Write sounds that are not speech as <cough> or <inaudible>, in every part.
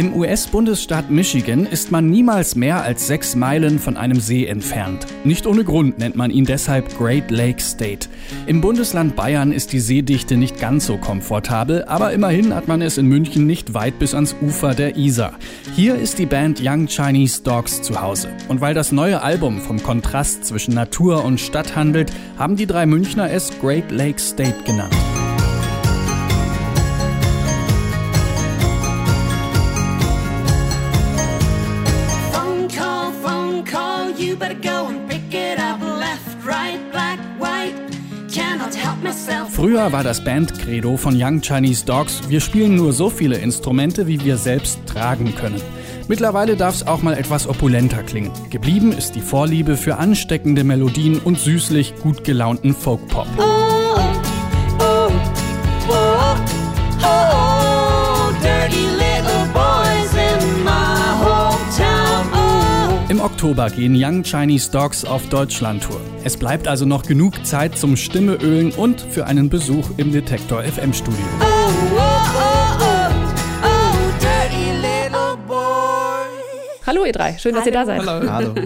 Im US-Bundesstaat Michigan ist man niemals mehr als sechs Meilen von einem See entfernt. Nicht ohne Grund nennt man ihn deshalb Great Lake State. Im Bundesland Bayern ist die Seedichte nicht ganz so komfortabel, aber immerhin hat man es in München nicht weit bis ans Ufer der Isar. Hier ist die Band Young Chinese Dogs zu Hause. Und weil das neue Album vom Kontrast zwischen Natur und Stadt handelt, haben die drei Münchner es Great Lake State genannt. Früher war das Bandcredo von Young Chinese Dogs, wir spielen nur so viele Instrumente, wie wir selbst tragen können. Mittlerweile darf es auch mal etwas opulenter klingen. Geblieben ist die Vorliebe für ansteckende Melodien und süßlich gut gelaunten Folkpop. Oh, oh, oh, oh, Oktober gehen Young Chinese Dogs auf Deutschlandtour. Es bleibt also noch genug Zeit zum Stimmeölen und für einen Besuch im Detektor FM Studio. Oh, oh, oh, oh, oh, dirty little boy. Hallo ihr drei, schön, dass ihr da seid. Hallo. <laughs>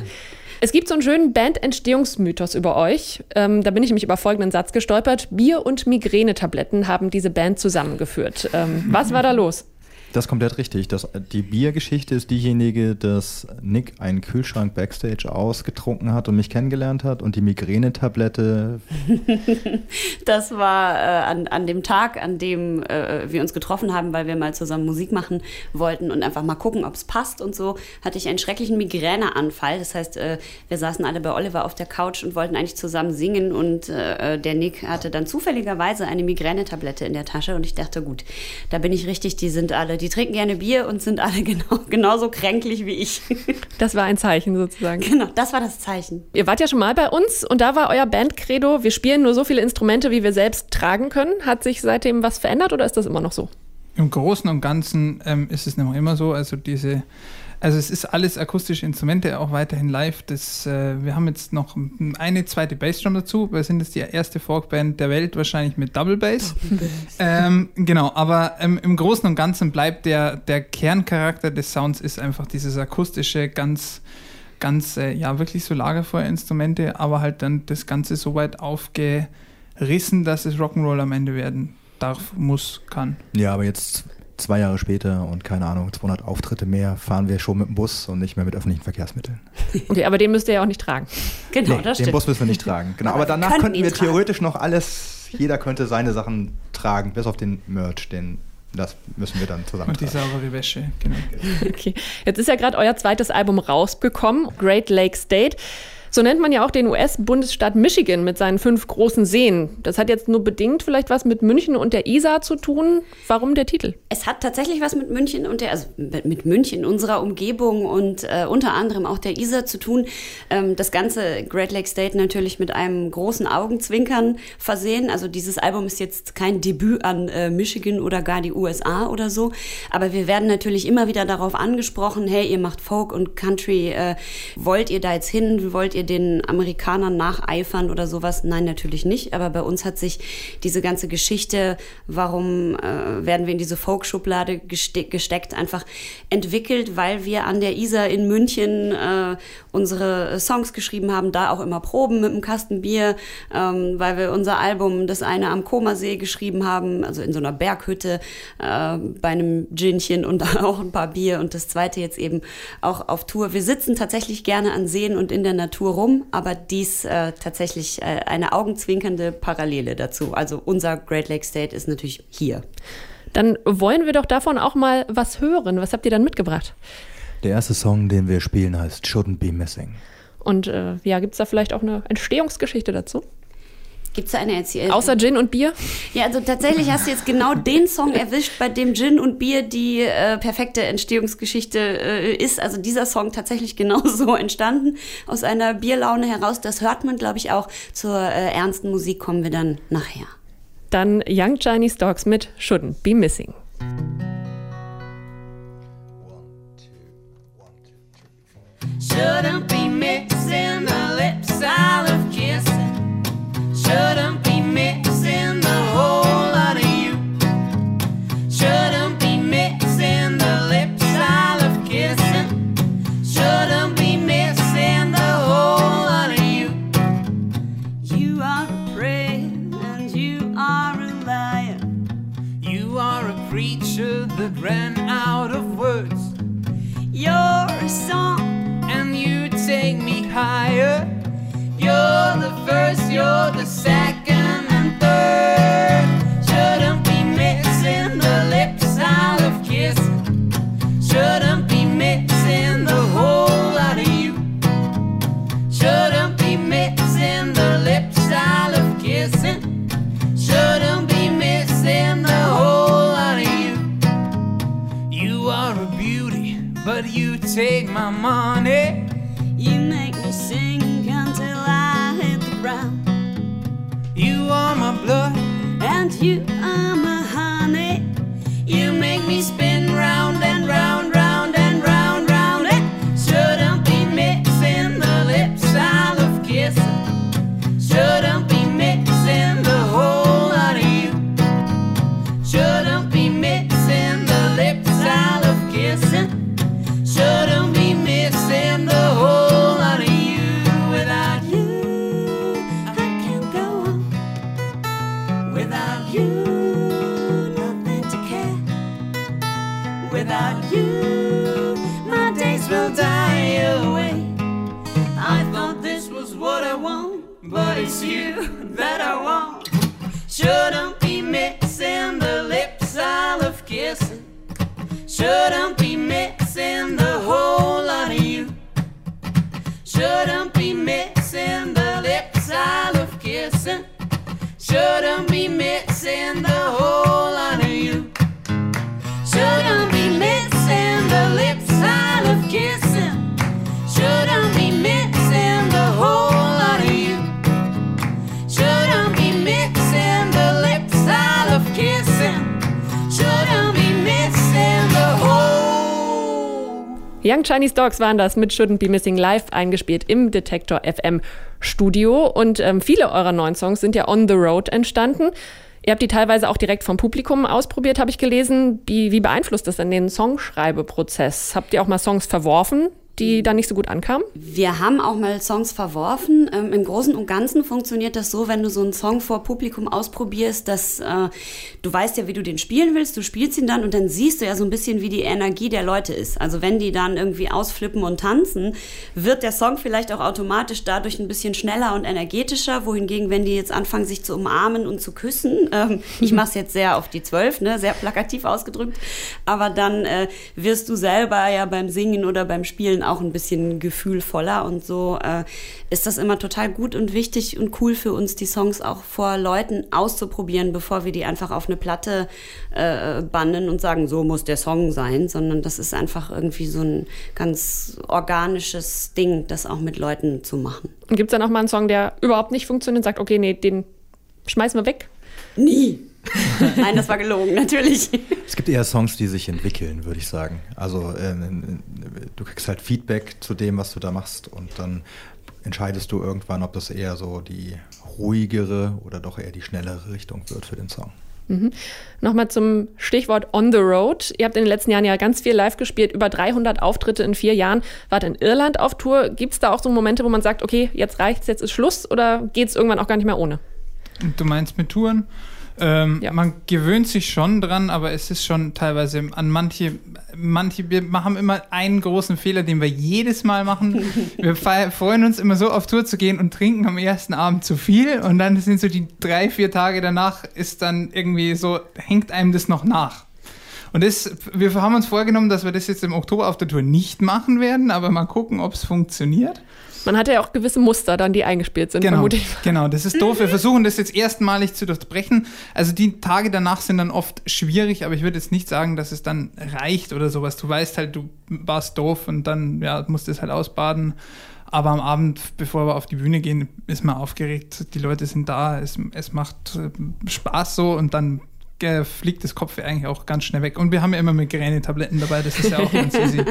Es gibt so einen schönen Band-Entstehungsmythos über euch. Ähm, da bin ich nämlich über folgenden Satz gestolpert. Bier und Migränetabletten haben diese Band zusammengeführt. Ähm, was war da los? Das ist komplett richtig. Das, die Biergeschichte ist diejenige, dass Nick einen Kühlschrank backstage ausgetrunken hat und mich kennengelernt hat und die Migränetablette <laughs> Das war äh, an, an dem Tag, an dem äh, wir uns getroffen haben, weil wir mal zusammen Musik machen wollten und einfach mal gucken, ob es passt und so, hatte ich einen schrecklichen Migräneanfall. Das heißt, äh, wir saßen alle bei Oliver auf der Couch und wollten eigentlich zusammen singen und äh, der Nick hatte dann zufälligerweise eine Migränetablette in der Tasche und ich dachte, gut, da bin ich richtig, die sind alle, die trinken gerne Bier und sind alle <laughs> genau, genauso kränklich wie ich. <laughs> Das war ein Zeichen sozusagen. genau, das war das Zeichen. Ihr wart ja schon mal bei uns und da war euer Bandcredo, wir spielen nur so viele Instrumente, wie wir selbst tragen können. Hat sich seitdem was verändert oder ist das immer noch so? Im Großen und Ganzen ähm, ist es noch immer so. Also diese, also es ist alles akustische Instrumente, auch weiterhin live. Das, äh, wir haben jetzt noch eine zweite Bassdrum dazu. Wir sind jetzt die erste Folkband der Welt wahrscheinlich mit Double Bass. ähm, genau, aber ähm, im Großen und Ganzen bleibt der, der Kerncharakter des Sounds ist einfach dieses akustische, ganz ganz, äh, ja, wirklich so Lagerfeuerinstrumente, aber halt dann das Ganze so weit aufgerissen, dass es Rock'n'Roll am Ende werden darf, muss, kann. Ja, aber jetzt zwei Jahre später und keine Ahnung, 200 Auftritte mehr, fahren wir schon mit dem Bus und nicht mehr mit öffentlichen Verkehrsmitteln. <laughs> Okay, aber den müsst ihr ja auch nicht tragen. Genau, Nee, das den stimmt. Bus müssen wir nicht tragen. Genau, Aber aber danach könnten wir tragen. theoretisch noch alles, jeder könnte seine Sachen tragen, bis auf den Merch, den, das müssen wir dann zusammen Und die tragen. saubere Wäsche, genau. <laughs> Okay. Jetzt ist ja gerade euer zweites Album rausgekommen, Great Lake State. So nennt man ja auch den US-Bundesstaat Michigan mit seinen fünf großen Seen. Das hat jetzt nur bedingt vielleicht was mit München und der Isar zu tun. Warum der Titel? Es hat tatsächlich was mit München und der, also mit München, unserer Umgebung und äh, unter anderem auch der Isar zu tun. Ähm, das ganze Great Lake State natürlich mit einem großen Augenzwinkern versehen. Also dieses Album ist jetzt kein Debüt an äh, Michigan oder gar die USA oder so. Aber wir werden natürlich immer wieder darauf angesprochen, hey, ihr macht Folk und Country, äh, wollt ihr da jetzt hin? Wollt ihr den Amerikanern nacheifern oder sowas? Nein, natürlich nicht. Aber bei uns hat sich diese ganze Geschichte, warum äh, werden wir in diese Folk-Schublade geste gesteckt, einfach entwickelt, weil wir an der Isar in München äh, unsere Songs geschrieben haben, da auch immer Proben mit einem Kasten Bier, ähm, weil wir unser Album, das eine am Komasee geschrieben haben, also in so einer Berghütte äh, bei einem Ginchen und <laughs> auch ein paar Bier und das zweite jetzt eben auch auf Tour. Wir sitzen tatsächlich gerne an Seen und in der Natur rum, aber dies äh, tatsächlich äh, eine augenzwinkernde Parallele dazu. Also unser Great Lake State ist natürlich hier. Dann wollen wir doch davon auch mal was hören. Was habt ihr dann mitgebracht? Der erste Song, den wir spielen, heißt Shouldn't Be Missing. Und äh, ja, gibt es da vielleicht auch eine Entstehungsgeschichte dazu? Gibt es da eine Erzählung? Außer Gin und Bier? Ja, also tatsächlich hast du jetzt genau den Song erwischt, bei dem Gin und Bier die äh, perfekte Entstehungsgeschichte äh, ist. Also dieser Song tatsächlich <laughs> genau so entstanden, aus einer Bierlaune heraus. Das hört man, glaube ich, auch. Zur äh, ernsten Musik kommen wir dann nachher. Dann Young Chinese Dogs mit Shouldn't Be Missing. Shouldn't be mixing the lips I should have Without you, my days will die away. I thought this was what I want, but it's you that I want. Shouldn't be mixing the lips I love kissing. Shouldn't be mixing the whole lot of you. Shouldn't be mixing the lips I love kissing. Shouldn't be mixing the whole lot of Young Chinese Dogs waren das mit Shouldn't Be Missing Live eingespielt im Detektor FM Studio. Und ähm, viele eurer neuen Songs sind ja on the road entstanden. Ihr habt die teilweise auch direkt vom Publikum ausprobiert, habe ich gelesen. Wie, wie beeinflusst das denn den Songschreibeprozess? Habt ihr auch mal Songs verworfen, die dann nicht so gut ankamen? Wir haben auch mal Songs verworfen. Ähm, Im Großen und Ganzen funktioniert das so, wenn du so einen Song vor Publikum ausprobierst, dass äh, du weißt ja, wie du den spielen willst, du spielst ihn dann und dann siehst du ja so ein bisschen, wie die Energie der Leute ist. Also wenn die dann irgendwie ausflippen und tanzen, wird der Song vielleicht auch automatisch dadurch ein bisschen schneller und energetischer, wohingegen, wenn die jetzt anfangen, sich zu umarmen und zu küssen, ähm, ich <laughs> mache es jetzt sehr auf die Zwölf, ne, sehr plakativ ausgedrückt, aber dann äh, wirst du selber ja beim Singen oder beim Spielen auch ein bisschen gefühlvoller und so äh, ist das immer total gut und wichtig und cool für uns, die Songs auch vor Leuten auszuprobieren, bevor wir die einfach auf eine Platte äh, bannen und sagen, so muss der Song sein, sondern das ist einfach irgendwie so ein ganz organisches Ding, das auch mit Leuten zu machen. Und gibt es dann auch mal einen Song, der überhaupt nicht funktioniert und sagt, okay, nee, den schmeißen wir weg? Nie. <laughs> Nein, das war gelogen, natürlich. Es gibt eher Songs, die sich entwickeln, würde ich sagen. Also äh, du kriegst halt Feedback zu dem, was du da machst und dann entscheidest du irgendwann, ob das eher so die ruhigere oder doch eher die schnellere Richtung wird für den Song. Mhm. Nochmal zum Stichwort On the Road. Ihr habt in den letzten Jahren ja ganz viel live gespielt, über 300 Auftritte in vier Jahren. Wart in Irland auf Tour. Gibt es da auch so Momente, wo man sagt, okay, jetzt reicht's, jetzt ist Schluss oder geht es irgendwann auch gar nicht mehr ohne? Du meinst mit Touren? Ähm, Ja. Man gewöhnt sich schon dran, aber es ist schon teilweise an manche, manche, wir machen immer einen großen Fehler, den wir jedes Mal machen. <laughs> Wir freuen uns immer so auf Tour zu gehen und trinken am ersten Abend zu viel und dann sind so die drei, vier Tage danach ist dann irgendwie so, hängt einem das noch nach. Und das, wir haben uns vorgenommen, dass wir das jetzt im Oktober auf der Tour nicht machen werden, aber mal gucken, ob es funktioniert. Man hat ja auch gewisse Muster dann, die eingespielt sind, Genau, vermute ich. genau, das ist doof. Wir versuchen das jetzt erstmalig zu durchbrechen. Also die Tage danach sind dann oft schwierig, aber ich würde jetzt nicht sagen, dass es dann reicht oder sowas. Du weißt halt, du warst doof und dann ja, musst du es halt ausbaden. Aber am Abend, bevor wir auf die Bühne gehen, ist man aufgeregt. Die Leute sind da, es, es macht äh, Spaß so und dann äh, fliegt das Kopf eigentlich auch ganz schnell weg. Und wir haben ja immer Migräne-Tabletten dabei, das ist ja auch ganz <laughs> easy.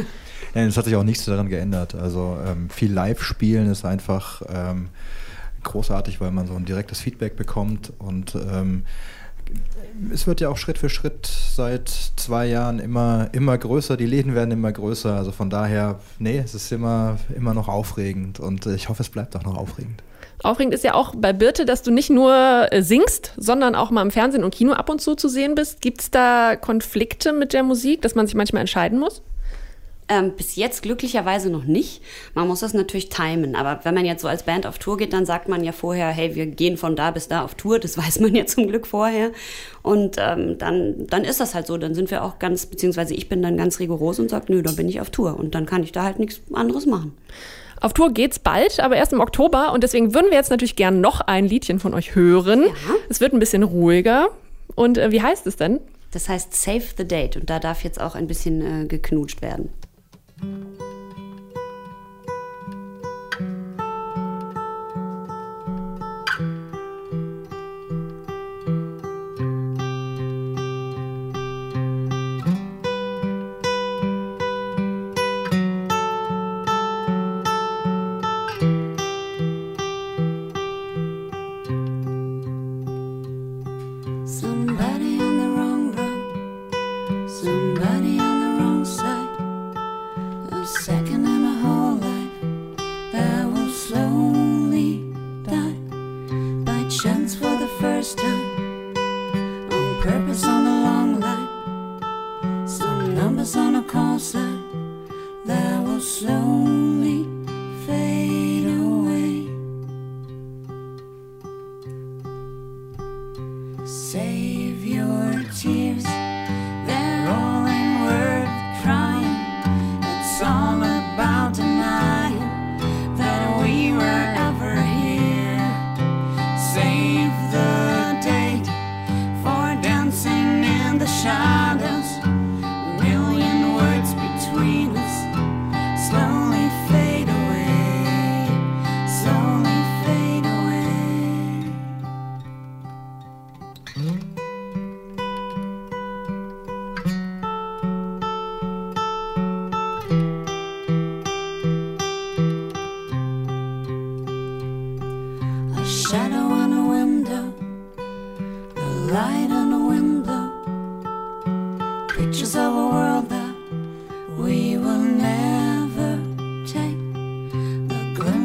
Nein, es hat sich auch nichts daran geändert. Also ähm, viel Live-Spielen ist einfach ähm, großartig, weil man so ein direktes Feedback bekommt und ähm, es wird ja auch Schritt für Schritt seit zwei Jahren immer, immer größer, die Läden werden immer größer. Also von daher, nee, es ist immer, immer noch aufregend und ich hoffe, es bleibt auch noch aufregend. Aufregend ist ja auch bei Birte, dass du nicht nur äh, singst, sondern auch mal im Fernsehen und Kino ab und zu zu sehen bist. Gibt es da Konflikte mit der Musik, dass man sich manchmal entscheiden muss? Ähm, bis jetzt glücklicherweise noch nicht. Man muss das natürlich timen. Aber wenn man jetzt so als Band auf Tour geht, dann sagt man ja vorher, hey, wir gehen von da bis da auf Tour. Das <laughs> weiß man ja zum Glück vorher. Und ähm, dann, dann ist das halt so. Dann sind wir auch ganz, beziehungsweise ich bin dann ganz rigoros und sage, nö, dann bin ich auf Tour. Und dann kann ich da halt nichts anderes machen. Auf Tour geht's bald, aber erst im Oktober und deswegen würden wir jetzt natürlich gern noch ein Liedchen von euch hören. Es wird ein bisschen ruhiger. Und äh, wie heißt es denn? Das heißt Save the Date. Und da darf jetzt auch ein bisschen äh, geknutscht werden. Música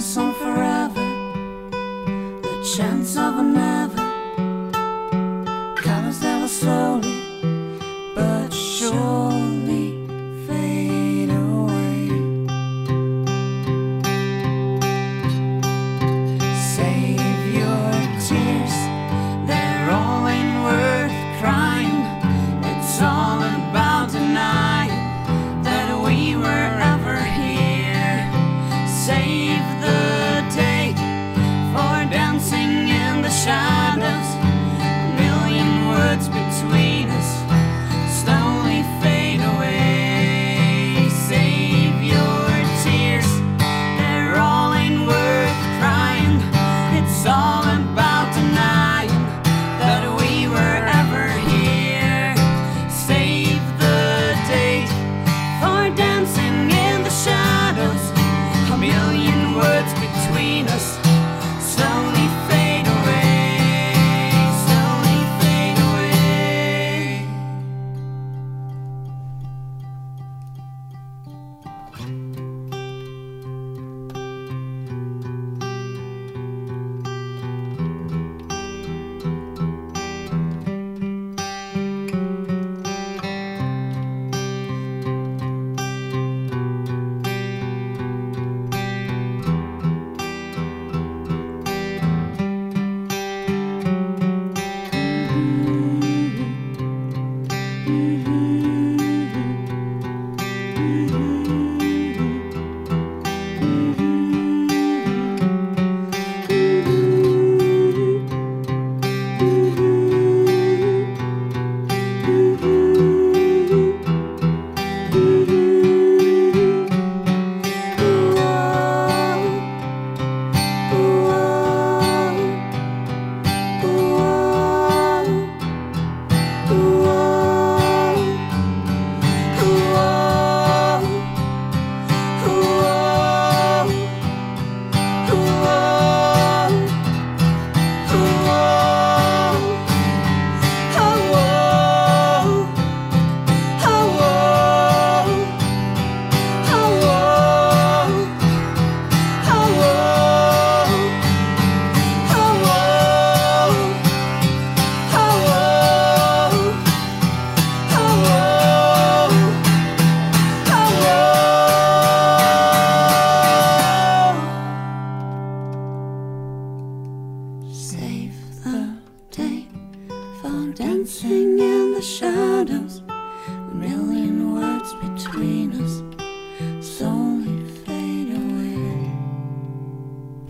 Forever, the chance of a never, Yes.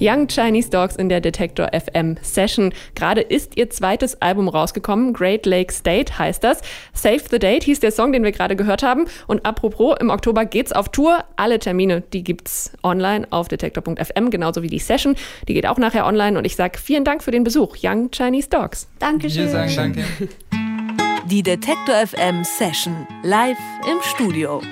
Young Chinese Dogs in der Detektor FM Session. Gerade ist ihr zweites Album rausgekommen. Great Lake State heißt das. Save the Date hieß der Song, den wir gerade gehört haben. Und apropos, im Oktober geht's auf Tour. Alle Termine, die gibt's online auf detektor.fm, genauso wie die Session. Die geht auch nachher online. Und ich sag vielen Dank für den Besuch. Young Chinese Dogs. Dankeschön. Wir sagen danke. Die Detektor FM Session live im Studio.